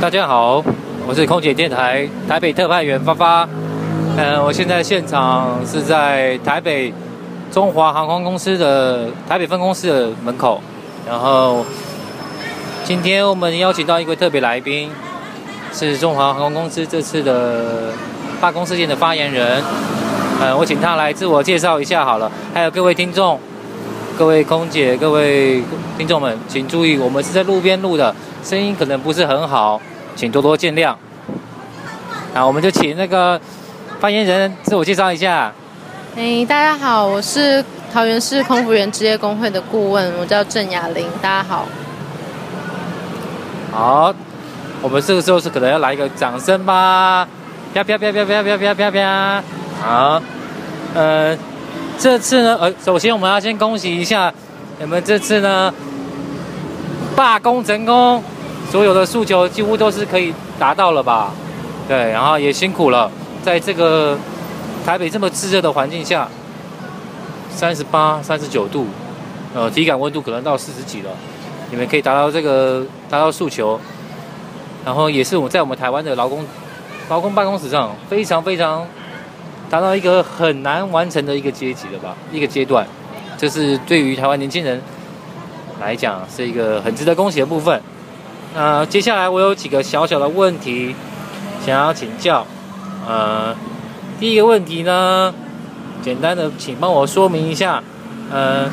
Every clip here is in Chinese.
大家好，我是空姐电台台北特派员发发。嗯，我现在现场是在台北中华航空公司的台北分公司的门口。然后今天我们邀请到一位特别来宾，是中华航空公司这次的罢工事件的发言人。嗯，我请他来自我介绍一下好了。还有各位听众、各位空姐、各位听众们，请注意，我们是在路边录的。声音可能不是很好，请多多见谅。啊，我们就请那个发言人自我介绍一下。哎，大家好，我是桃园市空服员职业工会的顾问，我叫郑雅玲。大家好。好，我们这个时候是可能要来一个掌声吧。啪啪啪啪啪啪啪啪啪。好，呃，这次呢，呃，首先我们要先恭喜一下你们这次呢罢工成功。所有的诉求几乎都是可以达到了吧？对，然后也辛苦了，在这个台北这么炙热的环境下，三十八、三十九度，呃，体感温度可能到四十几了，你们可以达到这个达到诉求，然后也是我在我们台湾的劳工劳工办公室上非常非常达到一个很难完成的一个阶级了吧？一个阶段，这是对于台湾年轻人来讲是一个很值得恭喜的部分。呃，接下来我有几个小小的问题想要请教。呃，第一个问题呢，简单的，请帮我说明一下，呃，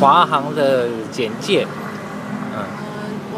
华航的简介。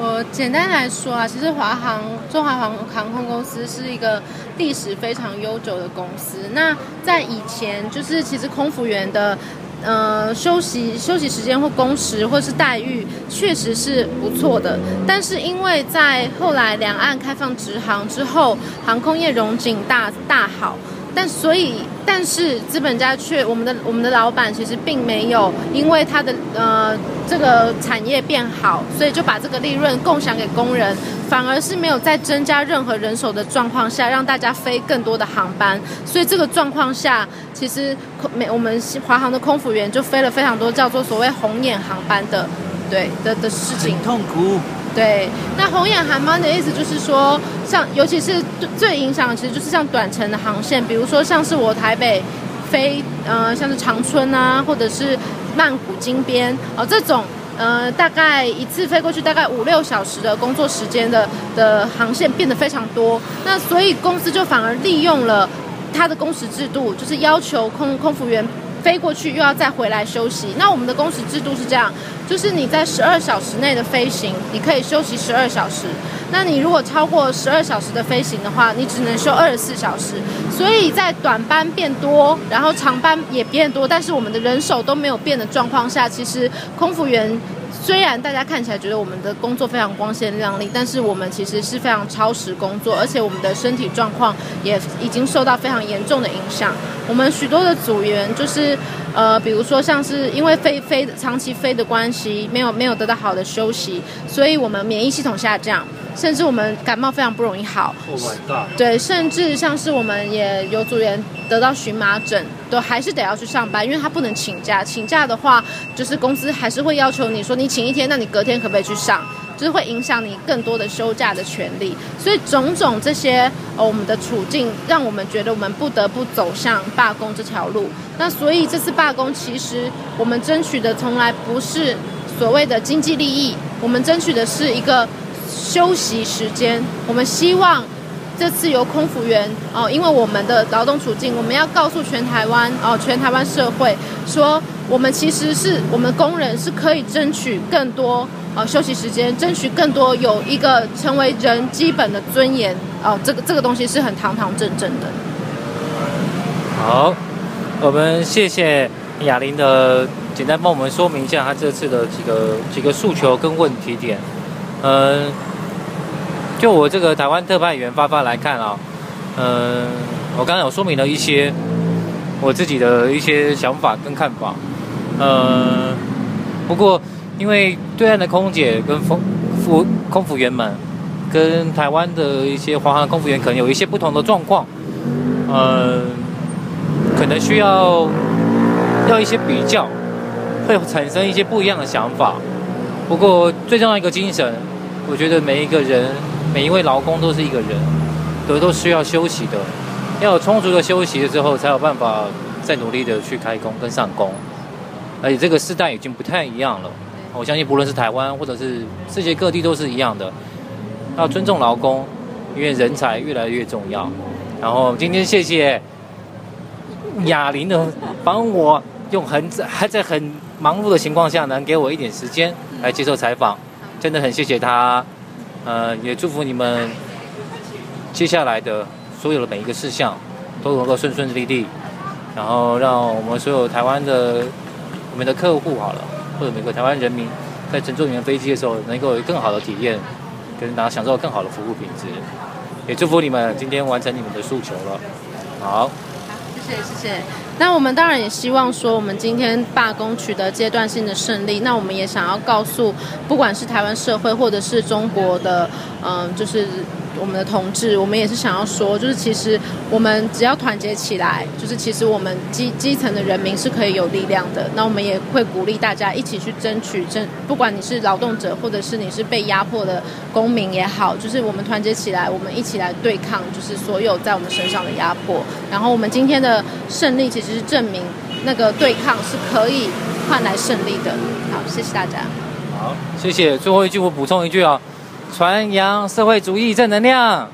嗯，我简单来说啊，其实华航中华航航空公司是一个历史非常悠久的公司。那在以前，就是其实空服员的。呃，休息休息时间或工时或是待遇确实是不错的，但是因为在后来两岸开放直航之后，航空业荣景大大好。但所以，但是资本家却我们的我们的老板其实并没有因为他的呃这个产业变好，所以就把这个利润共享给工人，反而是没有在增加任何人手的状况下，让大家飞更多的航班。所以这个状况下，其实空没我们华航的空服员就飞了非常多叫做所谓红眼航班的，对的的事情。痛苦。对，那红眼航班的意思就是说，像尤其是最影响，其实就是像短程的航线，比如说像是我台北飞，呃，像是长春啊，或者是曼谷金边哦，这种呃，大概一次飞过去大概五六小时的工作时间的的航线变得非常多，那所以公司就反而利用了它的工时制度，就是要求空空服员。飞过去又要再回来休息，那我们的工时制度是这样，就是你在十二小时内的飞行，你可以休息十二小时。那你如果超过十二小时的飞行的话，你只能休二十四小时。所以在短班变多，然后长班也变多，但是我们的人手都没有变的状况下，其实空服员。虽然大家看起来觉得我们的工作非常光鲜亮丽，但是我们其实是非常超时工作，而且我们的身体状况也已经受到非常严重的影响。我们许多的组员就是，呃，比如说像是因为飞飞长期飞的关系，没有没有得到好的休息，所以我们免疫系统下降。甚至我们感冒非常不容易好，对，甚至像是我们也有组员得到荨麻疹，都还是得要去上班，因为他不能请假。请假的话，就是公司还是会要求你说你请一天，那你隔天可不可以去上？就是会影响你更多的休假的权利。所以种种这些呃我们的处境，让我们觉得我们不得不走向罢工这条路。那所以这次罢工，其实我们争取的从来不是所谓的经济利益，我们争取的是一个。休息时间，我们希望这次由空服员哦，因为我们的劳动处境，我们要告诉全台湾哦，全台湾社会说，我们其实是我们工人是可以争取更多呃休息时间，争取更多有一个成为人基本的尊严哦，这个这个东西是很堂堂正正的。好，我们谢谢雅玲的简单帮我们说明一下他这次的几个几个诉求跟问题点。嗯，就我这个台湾特派员发发来看啊，嗯，我刚才有说明了一些我自己的一些想法跟看法，呃，不过因为对岸的空姐跟空服空服员们跟台湾的一些华航空服员可能有一些不同的状况，呃，可能需要要一些比较，会产生一些不一样的想法。不过最重要一个精神，我觉得每一个人每一位劳工都是一个人，都都需要休息的，要有充足的休息之后，才有办法再努力的去开工跟上工。而且这个时代已经不太一样了，我相信不论是台湾或者是世界各地都是一样的，要尊重劳工，因为人才越来越重要。然后今天谢谢哑铃的帮我用很还在很忙碌的情况下，能给我一点时间来接受采访，真的很谢谢他。呃，也祝福你们接下来的所有的每一个事项都能够顺顺利利，然后让我们所有台湾的我们的客户好了，或者每个台湾人民在乘坐你们飞机的时候，能够有更好的体验，跟大家享受更好的服务品质。也祝福你们今天完成你们的诉求了。好，谢谢谢谢。那我们当然也希望说，我们今天罢工取得阶段性的胜利。那我们也想要告诉，不管是台湾社会或者是中国的，嗯，就是。我们的同志，我们也是想要说，就是其实我们只要团结起来，就是其实我们基基层的人民是可以有力量的。那我们也会鼓励大家一起去争取，争不管你是劳动者，或者是你是被压迫的公民也好，就是我们团结起来，我们一起来对抗，就是所有在我们身上的压迫。然后我们今天的胜利，其实是证明那个对抗是可以换来胜利的。好，谢谢大家。好，谢谢。最后一句我补充一句啊。传扬社会主义正能量，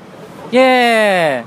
耶！